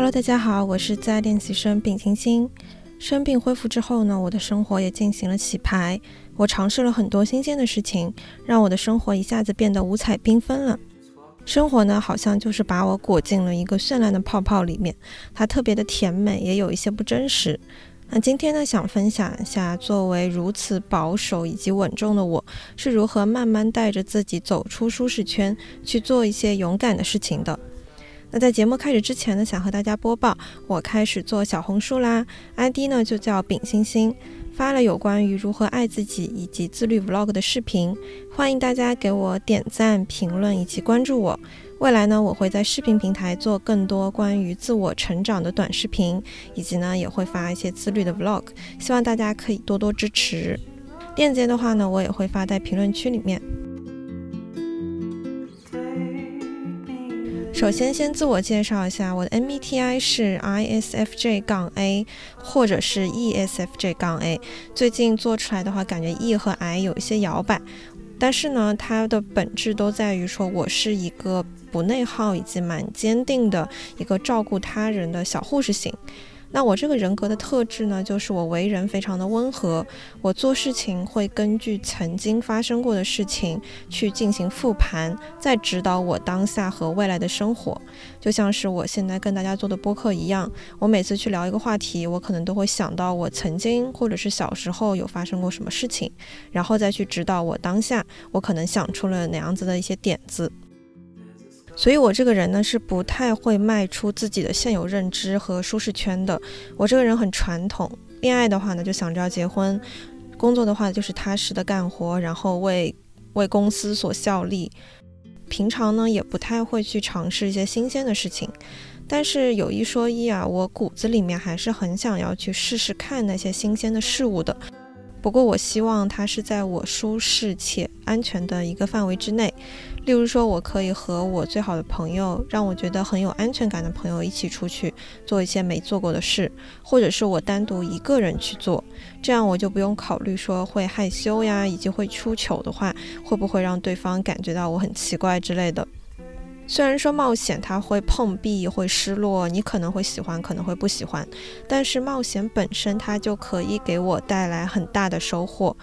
Hello，大家好，我是在练习生丙星星。生病恢复之后呢，我的生活也进行了洗牌。我尝试了很多新鲜的事情，让我的生活一下子变得五彩缤纷了。生活呢，好像就是把我裹进了一个绚烂的泡泡里面，它特别的甜美，也有一些不真实。那今天呢，想分享一下，作为如此保守以及稳重的我，是如何慢慢带着自己走出舒适圈，去做一些勇敢的事情的。那在节目开始之前呢，想和大家播报，我开始做小红书啦，ID 呢就叫丙星星，发了有关于如何爱自己以及自律 Vlog 的视频，欢迎大家给我点赞、评论以及关注我。未来呢，我会在视频平台做更多关于自我成长的短视频，以及呢也会发一些自律的 Vlog，希望大家可以多多支持。链接的话呢，我也会发在评论区里面。首先，先自我介绍一下，我的 MBTI 是 ISFJ 杠 A，或者是 ESFJ 杠 A。最近做出来的话，感觉 E 和 I 有一些摇摆，但是呢，它的本质都在于说我是一个不内耗以及蛮坚定的一个照顾他人的小护士型。那我这个人格的特质呢，就是我为人非常的温和，我做事情会根据曾经发生过的事情去进行复盘，再指导我当下和未来的生活。就像是我现在跟大家做的播客一样，我每次去聊一个话题，我可能都会想到我曾经或者是小时候有发生过什么事情，然后再去指导我当下，我可能想出了哪样子的一些点子。所以，我这个人呢是不太会迈出自己的现有认知和舒适圈的。我这个人很传统，恋爱的话呢就想着要结婚，工作的话就是踏实的干活，然后为为公司所效力。平常呢也不太会去尝试一些新鲜的事情。但是有一说一啊，我骨子里面还是很想要去试试看那些新鲜的事物的。不过，我希望它是在我舒适且安全的一个范围之内。例如说，我可以和我最好的朋友，让我觉得很有安全感的朋友一起出去做一些没做过的事，或者是我单独一个人去做，这样我就不用考虑说会害羞呀，以及会出糗的话，会不会让对方感觉到我很奇怪之类的。虽然说冒险它会碰壁，会失落，你可能会喜欢，可能会不喜欢，但是冒险本身它就可以给我带来很大的收获。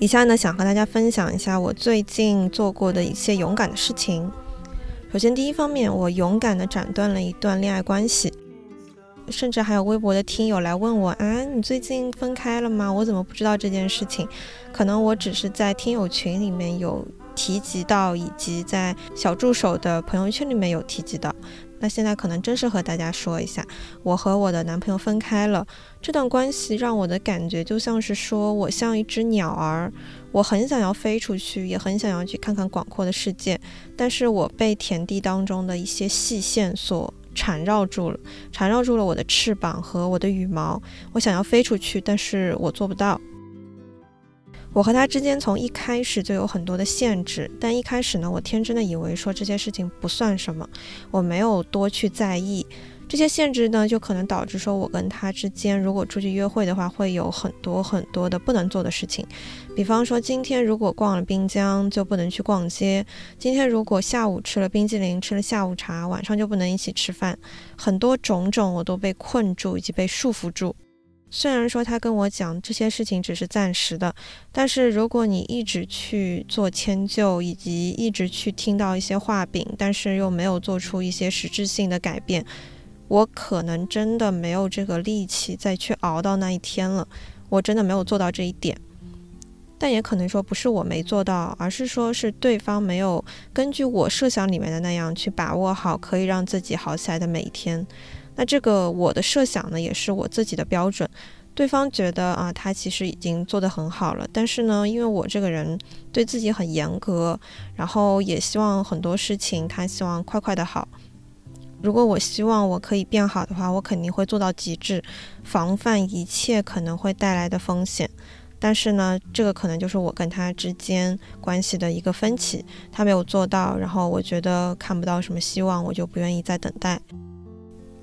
以下呢，想和大家分享一下我最近做过的一些勇敢的事情。首先，第一方面，我勇敢地斩断了一段恋爱关系，甚至还有微博的听友来问我啊，你最近分开了吗？我怎么不知道这件事情？可能我只是在听友群里面有。提及到，以及在小助手的朋友圈里面有提及到，那现在可能真是和大家说一下，我和我的男朋友分开了。这段关系让我的感觉就像是说我像一只鸟儿，我很想要飞出去，也很想要去看看广阔的世界，但是我被田地当中的一些细线所缠绕住了，缠绕住了我的翅膀和我的羽毛。我想要飞出去，但是我做不到。我和他之间从一开始就有很多的限制，但一开始呢，我天真的以为说这些事情不算什么，我没有多去在意这些限制呢，就可能导致说我跟他之间如果出去约会的话，会有很多很多的不能做的事情，比方说今天如果逛了滨江就不能去逛街，今天如果下午吃了冰激凌吃了下午茶，晚上就不能一起吃饭，很多种种我都被困住以及被束缚住。虽然说他跟我讲这些事情只是暂时的，但是如果你一直去做迁就，以及一直去听到一些画饼，但是又没有做出一些实质性的改变，我可能真的没有这个力气再去熬到那一天了。我真的没有做到这一点，但也可能说不是我没做到，而是说是对方没有根据我设想里面的那样去把握好可以让自己好起来的每一天。那这个我的设想呢，也是我自己的标准。对方觉得啊，他其实已经做得很好了。但是呢，因为我这个人对自己很严格，然后也希望很多事情他希望快快的好。如果我希望我可以变好的话，我肯定会做到极致，防范一切可能会带来的风险。但是呢，这个可能就是我跟他之间关系的一个分歧。他没有做到，然后我觉得看不到什么希望，我就不愿意再等待。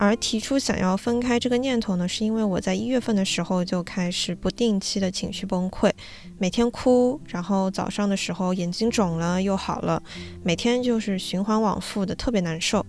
而提出想要分开这个念头呢，是因为我在一月份的时候就开始不定期的情绪崩溃，每天哭，然后早上的时候眼睛肿了又好了，每天就是循环往复的，特别难受。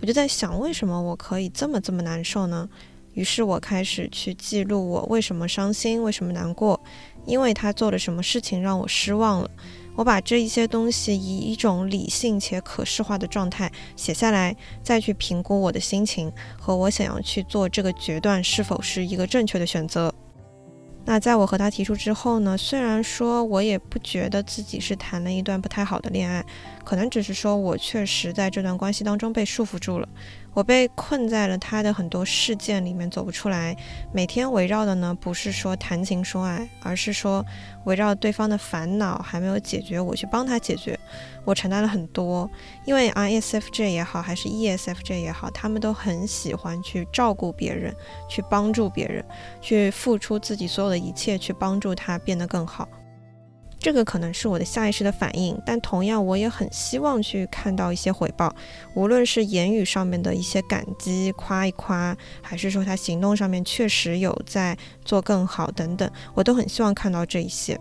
我就在想，为什么我可以这么这么难受呢？于是我开始去记录我为什么伤心，为什么难过，因为他做了什么事情让我失望了。我把这一些东西以一种理性且可视化的状态写下来，再去评估我的心情和我想要去做这个决断是否是一个正确的选择。那在我和他提出之后呢？虽然说我也不觉得自己是谈了一段不太好的恋爱，可能只是说我确实在这段关系当中被束缚住了。我被困在了他的很多事件里面走不出来，每天围绕的呢不是说谈情说爱，而是说围绕对方的烦恼还没有解决，我去帮他解决。我承担了很多，因为 ISFJ 也好，还是 ESFJ 也好，他们都很喜欢去照顾别人，去帮助别人，去付出自己所有的一切去帮助他变得更好。这个可能是我的下意识的反应，但同样我也很希望去看到一些回报，无论是言语上面的一些感激、夸一夸，还是说他行动上面确实有在做更好等等，我都很希望看到这一些。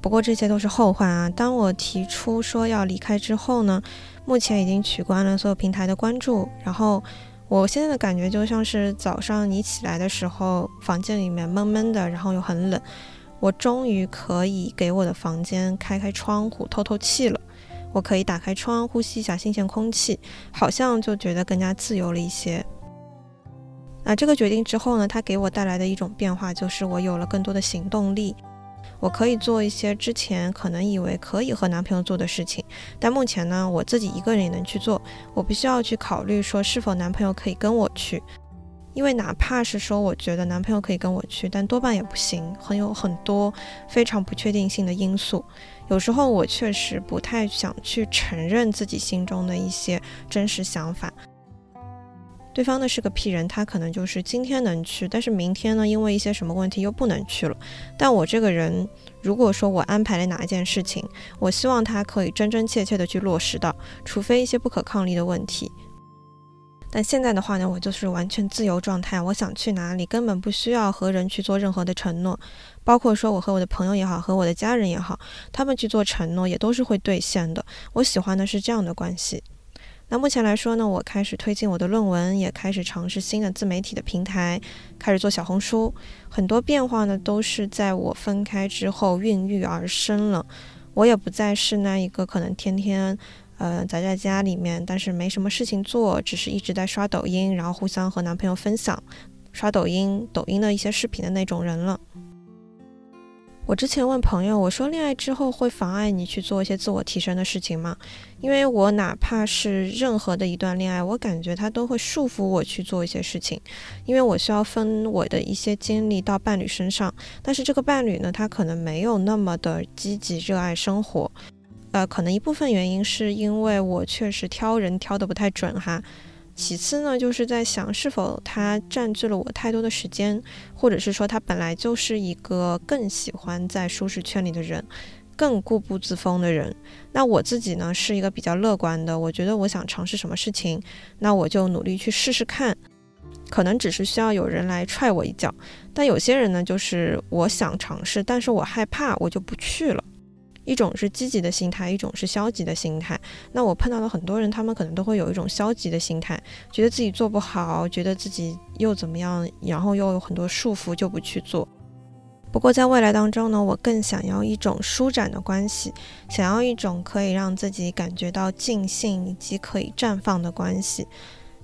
不过这些都是后话啊。当我提出说要离开之后呢，目前已经取关了所有平台的关注，然后我现在的感觉就像是早上你起来的时候，房间里面闷闷的，然后又很冷。我终于可以给我的房间开开窗户透透气了，我可以打开窗呼吸一下新鲜空气，好像就觉得更加自由了一些。那这个决定之后呢，它给我带来的一种变化就是我有了更多的行动力，我可以做一些之前可能以为可以和男朋友做的事情，但目前呢，我自己一个人也能去做，我不需要去考虑说是否男朋友可以跟我去。因为哪怕是说我觉得男朋友可以跟我去，但多半也不行，很有很多非常不确定性的因素。有时候我确实不太想去承认自己心中的一些真实想法。对方呢是个屁人，他可能就是今天能去，但是明天呢因为一些什么问题又不能去了。但我这个人，如果说我安排了哪一件事情，我希望他可以真真切切的去落实到，除非一些不可抗力的问题。但现在的话呢，我就是完全自由状态，我想去哪里根本不需要和人去做任何的承诺，包括说我和我的朋友也好，和我的家人也好，他们去做承诺也都是会兑现的。我喜欢的是这样的关系。那目前来说呢，我开始推进我的论文，也开始尝试新的自媒体的平台，开始做小红书，很多变化呢都是在我分开之后孕育而生了。我也不再是那一个可能天天。呃，宅在家里面，但是没什么事情做，只是一直在刷抖音，然后互相和男朋友分享刷抖音、抖音的一些视频的那种人了。我之前问朋友，我说恋爱之后会妨碍你去做一些自我提升的事情吗？因为我哪怕是任何的一段恋爱，我感觉它都会束缚我去做一些事情，因为我需要分我的一些精力到伴侣身上，但是这个伴侣呢，他可能没有那么的积极热爱生活。呃，可能一部分原因是因为我确实挑人挑的不太准哈。其次呢，就是在想是否他占据了我太多的时间，或者是说他本来就是一个更喜欢在舒适圈里的人，更固步自封的人。那我自己呢，是一个比较乐观的，我觉得我想尝试什么事情，那我就努力去试试看，可能只是需要有人来踹我一脚。但有些人呢，就是我想尝试，但是我害怕，我就不去了。一种是积极的心态，一种是消极的心态。那我碰到了很多人，他们可能都会有一种消极的心态，觉得自己做不好，觉得自己又怎么样，然后又有很多束缚，就不去做。不过在未来当中呢，我更想要一种舒展的关系，想要一种可以让自己感觉到尽兴以及可以绽放的关系。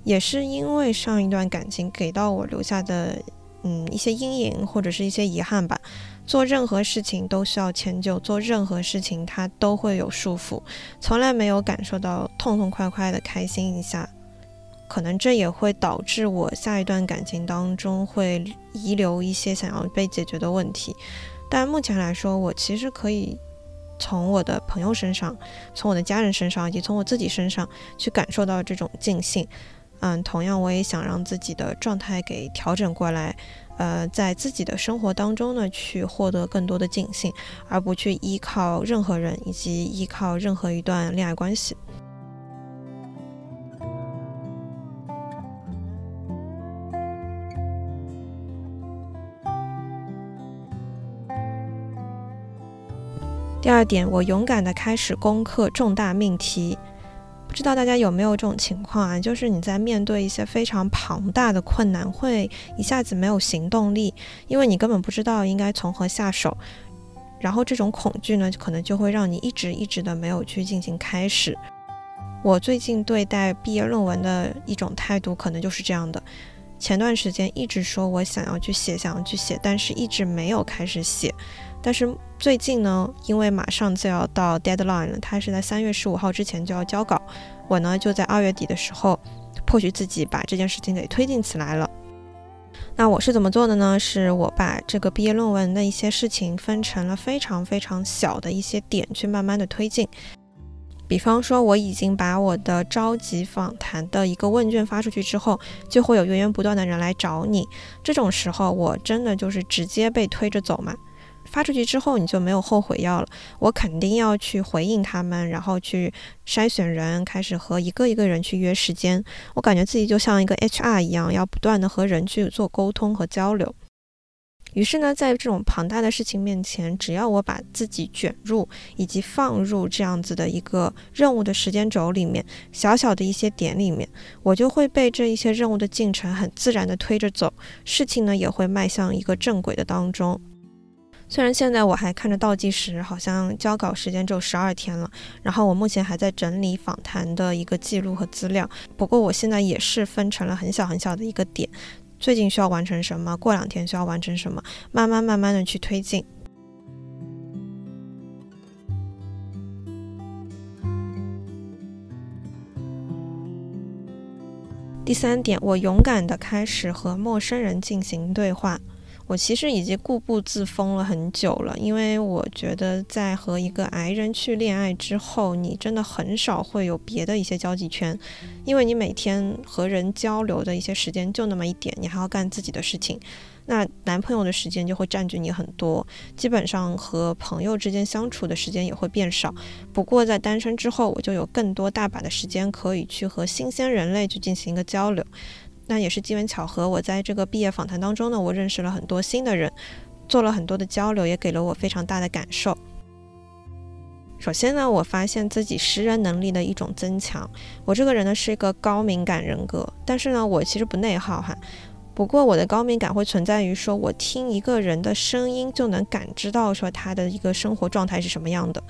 也是因为上一段感情给到我留下的，嗯，一些阴影或者是一些遗憾吧。做任何事情都需要迁就，做任何事情它都会有束缚，从来没有感受到痛痛快快的开心一下，可能这也会导致我下一段感情当中会遗留一些想要被解决的问题。但目前来说，我其实可以从我的朋友身上、从我的家人身上以及从我自己身上去感受到这种尽兴。嗯，同样我也想让自己的状态给调整过来。呃，在自己的生活当中呢，去获得更多的尽兴，而不去依靠任何人以及依靠任何一段恋爱关系。第二点，我勇敢的开始攻克重大命题。不知道大家有没有这种情况啊？就是你在面对一些非常庞大的困难，会一下子没有行动力，因为你根本不知道应该从何下手。然后这种恐惧呢，可能就会让你一直一直的没有去进行开始。我最近对待毕业论文的一种态度，可能就是这样的。前段时间一直说我想要去写，想要去写，但是一直没有开始写。但是最近呢，因为马上就要到 deadline 了，它是在三月十五号之前就要交稿，我呢就在二月底的时候，迫许自己把这件事情给推进起来了。那我是怎么做的呢？是我把这个毕业论文的一些事情分成了非常非常小的一些点，去慢慢的推进。比方说，我已经把我的召集访谈的一个问卷发出去之后，就会有源源不断的人来找你。这种时候，我真的就是直接被推着走嘛。发出去之后，你就没有后悔药了。我肯定要去回应他们，然后去筛选人，开始和一个一个人去约时间。我感觉自己就像一个 HR 一样，要不断的和人去做沟通和交流。于是呢，在这种庞大的事情面前，只要我把自己卷入以及放入这样子的一个任务的时间轴里面，小小的一些点里面，我就会被这一些任务的进程很自然的推着走，事情呢也会迈向一个正轨的当中。虽然现在我还看着倒计时，好像交稿时间只有十二天了，然后我目前还在整理访谈的一个记录和资料。不过我现在也是分成了很小很小的一个点，最近需要完成什么，过两天需要完成什么，慢慢慢慢的去推进。第三点，我勇敢的开始和陌生人进行对话。我其实已经固步自封了很久了，因为我觉得在和一个癌人去恋爱之后，你真的很少会有别的一些交际圈，因为你每天和人交流的一些时间就那么一点，你还要干自己的事情，那男朋友的时间就会占据你很多，基本上和朋友之间相处的时间也会变少。不过在单身之后，我就有更多大把的时间可以去和新鲜人类去进行一个交流。那也是机缘巧合，我在这个毕业访谈当中呢，我认识了很多新的人，做了很多的交流，也给了我非常大的感受。首先呢，我发现自己识人能力的一种增强。我这个人呢是一个高敏感人格，但是呢，我其实不内耗哈。不过我的高敏感会存在于说，我听一个人的声音就能感知到说他的一个生活状态是什么样的。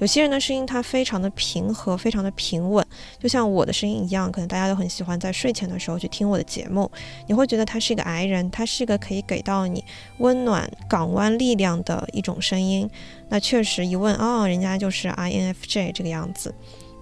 有些人的声音他非常的平和，非常的平稳，就像我的声音一样，可能大家都很喜欢在睡前的时候去听我的节目。你会觉得他是一个矮人，他是一个可以给到你温暖、港湾力量的一种声音。那确实一问哦，人家就是 INFJ 这个样子。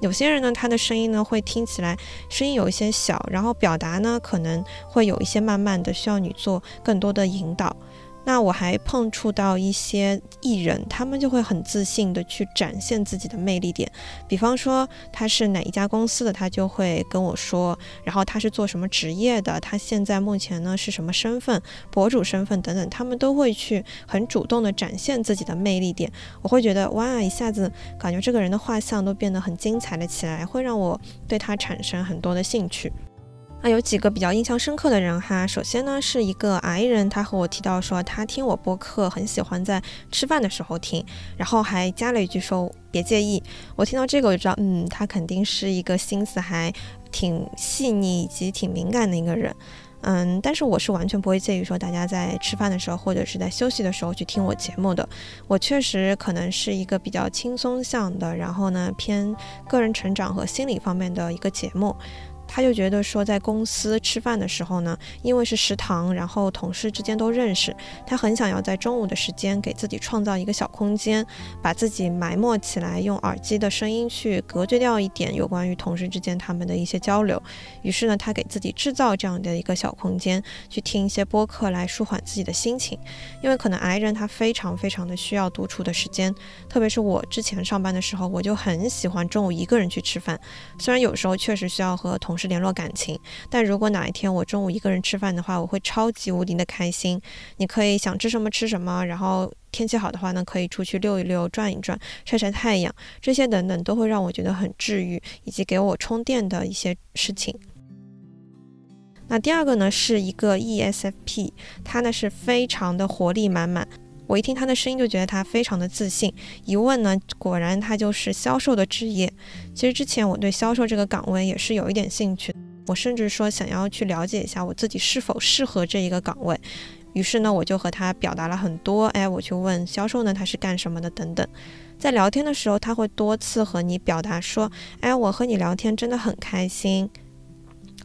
有些人呢，他的声音呢会听起来声音有一些小，然后表达呢可能会有一些慢慢的，需要你做更多的引导。那我还碰触到一些艺人，他们就会很自信的去展现自己的魅力点。比方说他是哪一家公司的，他就会跟我说，然后他是做什么职业的，他现在目前呢是什么身份，博主身份等等，他们都会去很主动的展现自己的魅力点。我会觉得哇，一下子感觉这个人的画像都变得很精彩了起来，会让我对他产生很多的兴趣。那有几个比较印象深刻的人哈，首先呢是一个矮人，他和我提到说他听我播客很喜欢在吃饭的时候听，然后还加了一句说别介意。我听到这个我就知道，嗯，他肯定是一个心思还挺细腻以及挺敏感的一个人，嗯，但是我是完全不会介意说大家在吃饭的时候或者是在休息的时候去听我节目的。我确实可能是一个比较轻松向的，然后呢偏个人成长和心理方面的一个节目。他就觉得说，在公司吃饭的时候呢，因为是食堂，然后同事之间都认识，他很想要在中午的时间给自己创造一个小空间，把自己埋没起来，用耳机的声音去隔绝掉一点有关于同事之间他们的一些交流。于是呢，他给自己制造这样的一个小空间，去听一些播客来舒缓自己的心情。因为可能癌人他非常非常的需要独处的时间，特别是我之前上班的时候，我就很喜欢中午一个人去吃饭，虽然有时候确实需要和同是联络感情，但如果哪一天我中午一个人吃饭的话，我会超级无敌的开心。你可以想吃什么吃什么，然后天气好的话呢，可以出去溜一溜、转一转、晒晒太阳，这些等等都会让我觉得很治愈，以及给我充电的一些事情。那第二个呢，是一个 ESFP，他呢是非常的活力满满。我一听他的声音就觉得他非常的自信，一问呢，果然他就是销售的职业。其实之前我对销售这个岗位也是有一点兴趣，我甚至说想要去了解一下我自己是否适合这一个岗位。于是呢，我就和他表达了很多，哎，我去问销售呢他是干什么的等等。在聊天的时候，他会多次和你表达说，哎，我和你聊天真的很开心。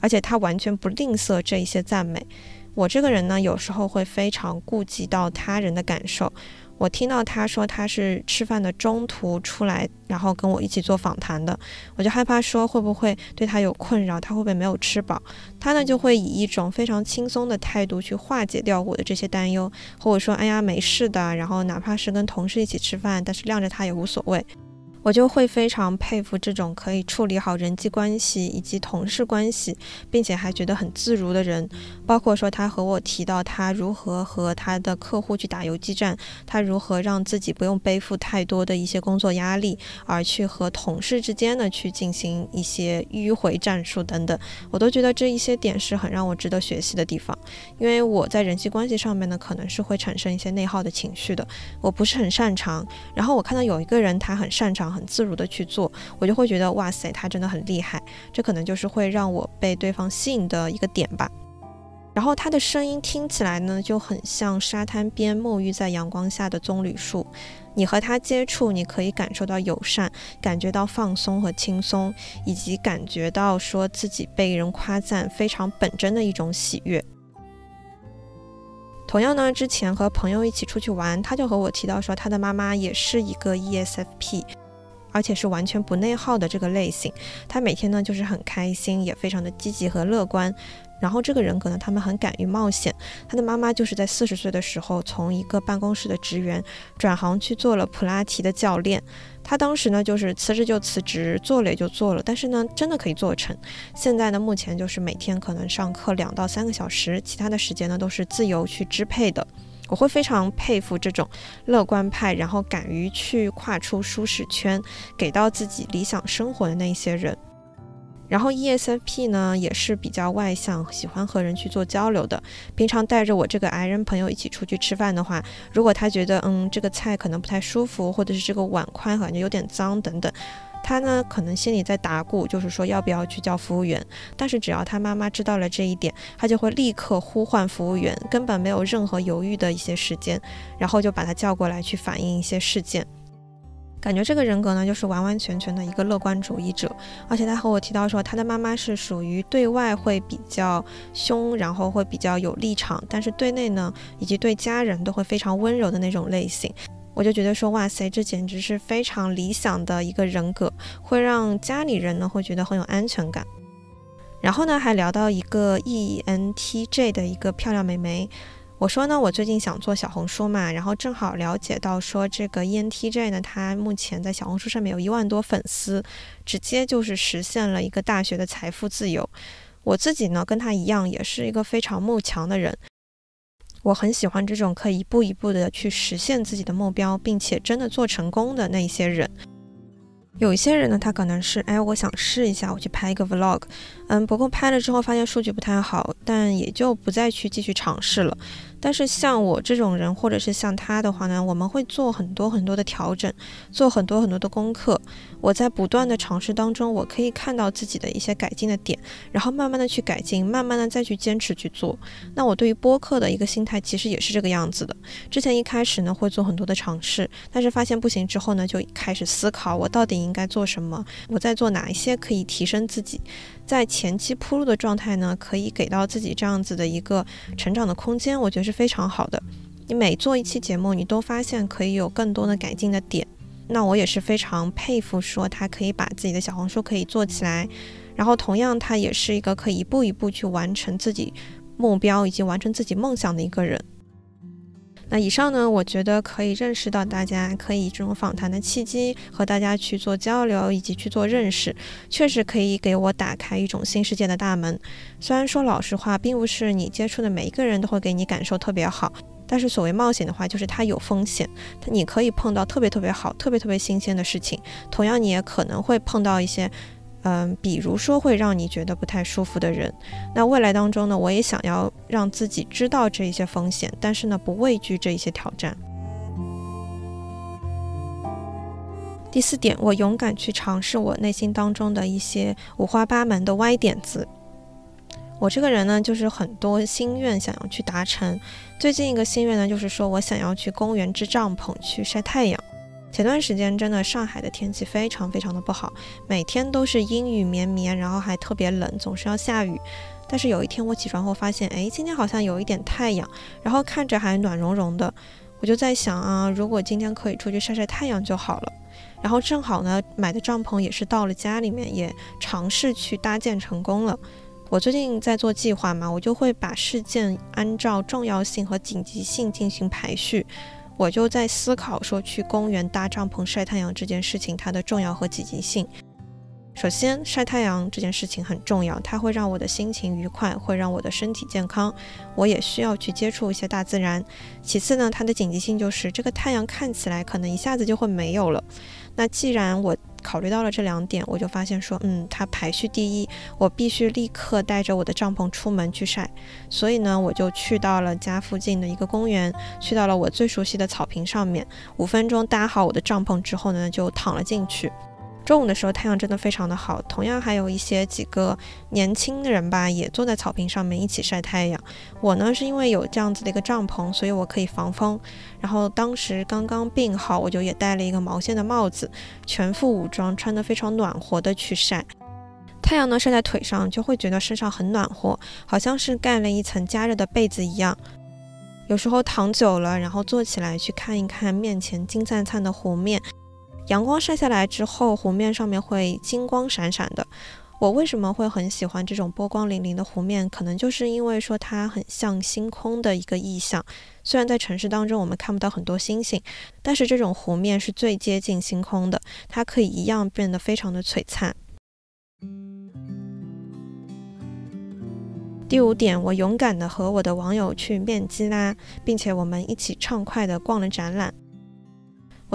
而且他完全不吝啬这一些赞美。我这个人呢，有时候会非常顾及到他人的感受。我听到他说他是吃饭的中途出来，然后跟我一起做访谈的，我就害怕说会不会对他有困扰，他会不会没有吃饱？他呢就会以一种非常轻松的态度去化解掉我的这些担忧，和我说：“哎呀，没事的。”然后哪怕是跟同事一起吃饭，但是晾着他也无所谓。我就会非常佩服这种可以处理好人际关系以及同事关系，并且还觉得很自如的人。包括说他和我提到他如何和他的客户去打游击战，他如何让自己不用背负太多的一些工作压力，而去和同事之间呢去进行一些迂回战术等等，我都觉得这一些点是很让我值得学习的地方。因为我在人际关系上面呢，可能是会产生一些内耗的情绪的，我不是很擅长。然后我看到有一个人他很擅长。很自如的去做，我就会觉得哇塞，他真的很厉害。这可能就是会让我被对方吸引的一个点吧。然后他的声音听起来呢，就很像沙滩边沐浴在阳光下的棕榈树。你和他接触，你可以感受到友善，感觉到放松和轻松，以及感觉到说自己被人夸赞，非常本真的一种喜悦。同样呢，之前和朋友一起出去玩，他就和我提到说，他的妈妈也是一个 ESFP。而且是完全不内耗的这个类型，他每天呢就是很开心，也非常的积极和乐观。然后这个人格呢，他们很敢于冒险。他的妈妈就是在四十岁的时候，从一个办公室的职员转行去做了普拉提的教练。他当时呢就是辞职就辞职，做了也就做了，但是呢真的可以做成。现在呢目前就是每天可能上课两到三个小时，其他的时间呢都是自由去支配的。我会非常佩服这种乐观派，然后敢于去跨出舒适圈，给到自己理想生活的那些人。然后 ESFP 呢也是比较外向，喜欢和人去做交流的。平常带着我这个 I 人朋友一起出去吃饭的话，如果他觉得嗯这个菜可能不太舒服，或者是这个碗筷感觉有点脏等等。他呢，可能心里在打鼓，就是说要不要去叫服务员。但是只要他妈妈知道了这一点，他就会立刻呼唤服务员，根本没有任何犹豫的一些时间，然后就把他叫过来去反映一些事件。感觉这个人格呢，就是完完全全的一个乐观主义者。而且他和我提到说，他的妈妈是属于对外会比较凶，然后会比较有立场，但是对内呢，以及对家人都会非常温柔的那种类型。我就觉得说，哇塞，这简直是非常理想的一个人格，会让家里人呢会觉得很有安全感。然后呢，还聊到一个 ENTJ 的一个漂亮美眉。我说呢，我最近想做小红书嘛，然后正好了解到说，这个 ENTJ 呢，他目前在小红书上面有一万多粉丝，直接就是实现了一个大学的财富自由。我自己呢，跟他一样，也是一个非常慕强的人。我很喜欢这种可以一步一步的去实现自己的目标，并且真的做成功的那一些人。有一些人呢，他可能是，哎，我想试一下，我去拍一个 vlog，嗯，不过拍了之后发现数据不太好，但也就不再去继续尝试了。但是像我这种人，或者是像他的话呢，我们会做很多很多的调整，做很多很多的功课。我在不断的尝试当中，我可以看到自己的一些改进的点，然后慢慢的去改进，慢慢的再去坚持去做。那我对于播客的一个心态其实也是这个样子的。之前一开始呢会做很多的尝试，但是发现不行之后呢，就开始思考我到底应该做什么，我在做哪一些可以提升自己。在前期铺路的状态呢，可以给到自己这样子的一个成长的空间，我觉得是非常好的。你每做一期节目，你都发现可以有更多的改进的点。那我也是非常佩服，说他可以把自己的小红书可以做起来，然后同样他也是一个可以一步一步去完成自己目标以及完成自己梦想的一个人。那以上呢，我觉得可以认识到大家可以这种访谈的契机，和大家去做交流以及去做认识，确实可以给我打开一种新世界的大门。虽然说老实话，并不是你接触的每一个人都会给你感受特别好，但是所谓冒险的话，就是它有风险，你可以碰到特别特别好、特别特别新鲜的事情，同样你也可能会碰到一些。嗯比如说会让你觉得不太舒服的人。那未来当中呢我也想要让自己知道这一些风险但是呢不畏惧这一些挑战。第四点我勇敢去尝试我内心当中的一些五花八门的歪点子。我这个人呢就是很多心愿想要去达成。最近一个心愿呢就是说我想要去公园支帐篷去晒太阳前段时间真的上海的天气非常非常的不好，每天都是阴雨绵绵，然后还特别冷，总是要下雨。但是有一天我起床后发现，哎，今天好像有一点太阳，然后看着还暖融融的，我就在想啊，如果今天可以出去晒晒太阳就好了。然后正好呢，买的帐篷也是到了家里面，也尝试去搭建成功了。我最近在做计划嘛，我就会把事件按照重要性和紧急性进行排序。我就在思考说，去公园搭帐篷晒太阳这件事情，它的重要和紧急性。首先，晒太阳这件事情很重要，它会让我的心情愉快，会让我的身体健康。我也需要去接触一些大自然。其次呢，它的紧急性就是这个太阳看起来可能一下子就会没有了。那既然我考虑到了这两点，我就发现说，嗯，它排序第一，我必须立刻带着我的帐篷出门去晒。所以呢，我就去到了家附近的一个公园，去到了我最熟悉的草坪上面，五分钟搭好我的帐篷之后呢，就躺了进去。中午的时候太阳真的非常的好，同样还有一些几个年轻的人吧，也坐在草坪上面一起晒太阳。我呢是因为有这样子的一个帐篷，所以我可以防风。然后当时刚刚病好，我就也戴了一个毛线的帽子，全副武装，穿得非常暖和的去晒太阳呢。晒在腿上就会觉得身上很暖和，好像是盖了一层加热的被子一样。有时候躺久了，然后坐起来去看一看面前金灿灿的湖面。阳光晒下来之后，湖面上面会金光闪闪的。我为什么会很喜欢这种波光粼粼的湖面？可能就是因为说它很像星空的一个意象。虽然在城市当中我们看不到很多星星，但是这种湖面是最接近星空的，它可以一样变得非常的璀璨。第五点，我勇敢的和我的网友去面基啦，并且我们一起畅快的逛了展览。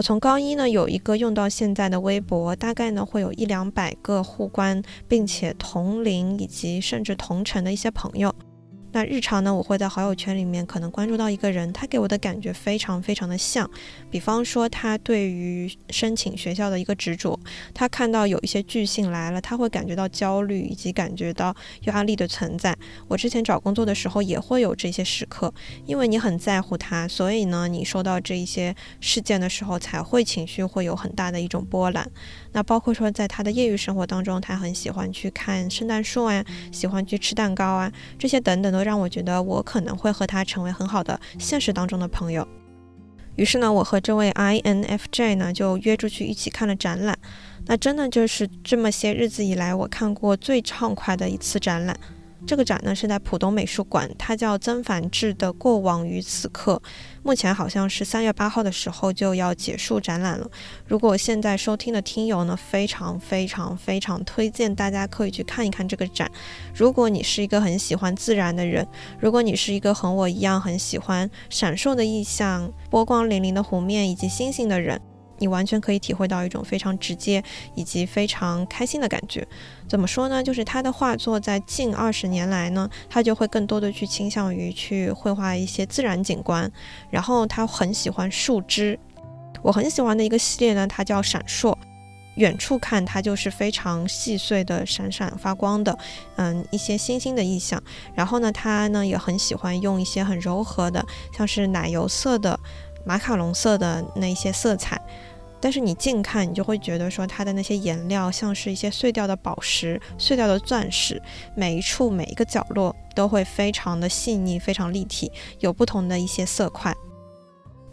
我从高一呢有一个用到现在的微博，大概呢会有一两百个互关，并且同龄以及甚至同城的一些朋友。那日常呢，我会在好友圈里面可能关注到一个人，他给我的感觉非常非常的像。比方说，他对于申请学校的一个执着，他看到有一些拒信来了，他会感觉到焦虑以及感觉到压力的存在。我之前找工作的时候也会有这些时刻，因为你很在乎他，所以呢，你收到这一些事件的时候，才会情绪会有很大的一种波澜。那包括说，在他的业余生活当中，他很喜欢去看圣诞树啊，喜欢去吃蛋糕啊，这些等等的。让我觉得我可能会和他成为很好的现实当中的朋友。于是呢，我和这位 INFJ 呢就约出去一起看了展览。那真的就是这么些日子以来我看过最畅快的一次展览。这个展呢是在浦东美术馆，它叫曾梵志的《过往与此刻》。目前好像是三月八号的时候就要结束展览了。如果现在收听的听友呢，非常非常非常推荐大家可以去看一看这个展。如果你是一个很喜欢自然的人，如果你是一个和我一样很喜欢闪烁的意象、波光粼粼的湖面以及星星的人。你完全可以体会到一种非常直接以及非常开心的感觉。怎么说呢？就是他的画作在近二十年来呢，他就会更多的去倾向于去绘画一些自然景观。然后他很喜欢树枝，我很喜欢的一个系列呢，它叫闪烁。远处看它就是非常细碎的、闪闪发光的，嗯，一些星星的意象。然后呢，他呢也很喜欢用一些很柔和的，像是奶油色的、马卡龙色的那一些色彩。但是你近看，你就会觉得说它的那些颜料像是一些碎掉的宝石、碎掉的钻石，每一处每一个角落都会非常的细腻、非常立体，有不同的一些色块。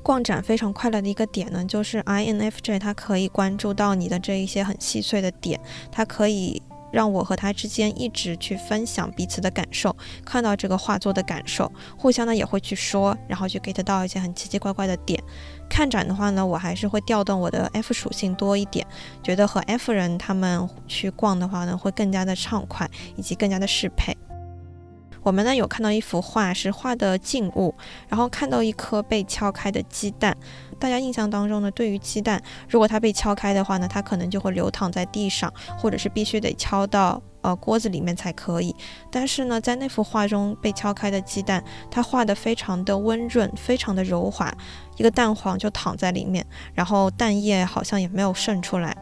逛展非常快乐的一个点呢，就是 INFJ 它可以关注到你的这一些很细碎的点，它可以。让我和他之间一直去分享彼此的感受，看到这个画作的感受，互相呢也会去说，然后去 get 到一些很奇奇怪怪的点。看展的话呢，我还是会调动我的 F 属性多一点，觉得和 F 人他们去逛的话呢，会更加的畅快以及更加的适配。我们呢有看到一幅画，是画的静物，然后看到一颗被敲开的鸡蛋。大家印象当中呢，对于鸡蛋，如果它被敲开的话呢，它可能就会流淌在地上，或者是必须得敲到呃锅子里面才可以。但是呢，在那幅画中被敲开的鸡蛋，它画的非常的温润，非常的柔滑，一个蛋黄就躺在里面，然后蛋液好像也没有渗出来。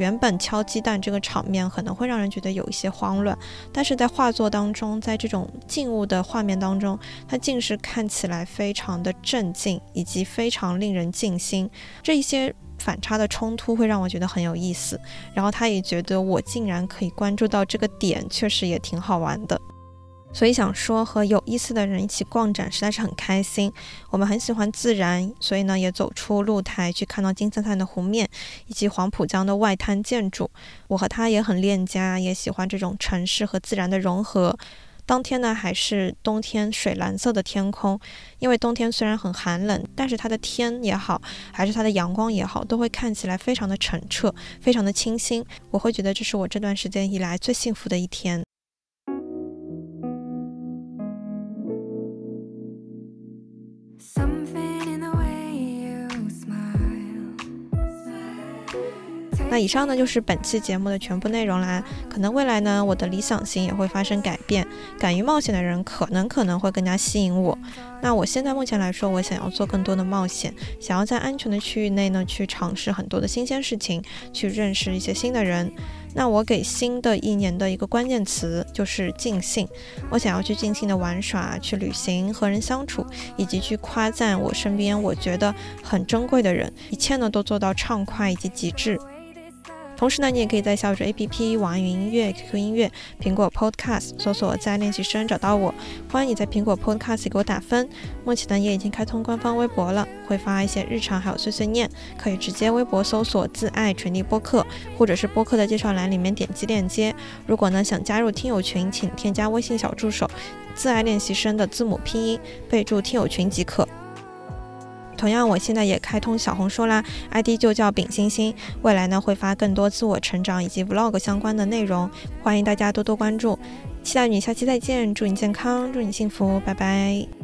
原本敲鸡蛋这个场面可能会让人觉得有一些慌乱，但是在画作当中，在这种静物的画面当中，它竟是看起来非常的镇静，以及非常令人静心。这一些反差的冲突会让我觉得很有意思，然后他也觉得我竟然可以关注到这个点，确实也挺好玩的。所以想说和有意思的人一起逛展实在是很开心。我们很喜欢自然，所以呢也走出露台去看到金灿灿的湖面以及黄浦江的外滩建筑。我和他也很恋家，也喜欢这种城市和自然的融合。当天呢还是冬天水蓝色的天空，因为冬天虽然很寒冷，但是它的天也好，还是它的阳光也好，都会看起来非常的澄澈，非常的清新。我会觉得这是我这段时间以来最幸福的一天。那以上呢就是本期节目的全部内容啦。可能未来呢，我的理想型也会发生改变，敢于冒险的人可能可能会更加吸引我。那我现在目前来说，我想要做更多的冒险，想要在安全的区域内呢去尝试很多的新鲜事情，去认识一些新的人。那我给新的一年的一个关键词就是尽兴。我想要去尽兴的玩耍，去旅行，和人相处，以及去夸赞我身边我觉得很珍贵的人，一切呢都做到畅快以及极致。同时呢，你也可以在小宇宙 APP、网易云音乐、QQ 音乐、苹果 Podcast 搜索“在练习生”找到我。欢迎你在苹果 Podcast 给我打分。目前呢，也已经开通官方微博了，会发一些日常还有碎碎念，可以直接微博搜索“自爱传递播客”，或者是播客的介绍栏里面点击链接。如果呢想加入听友群，请添加微信小助手“自爱练习生”的字母拼音，备注听友群即可。同样，我现在也开通小红书啦，ID 就叫饼星星。未来呢，会发更多自我成长以及 Vlog 相关的内容，欢迎大家多多关注。期待你下期再见，祝你健康，祝你幸福，拜拜。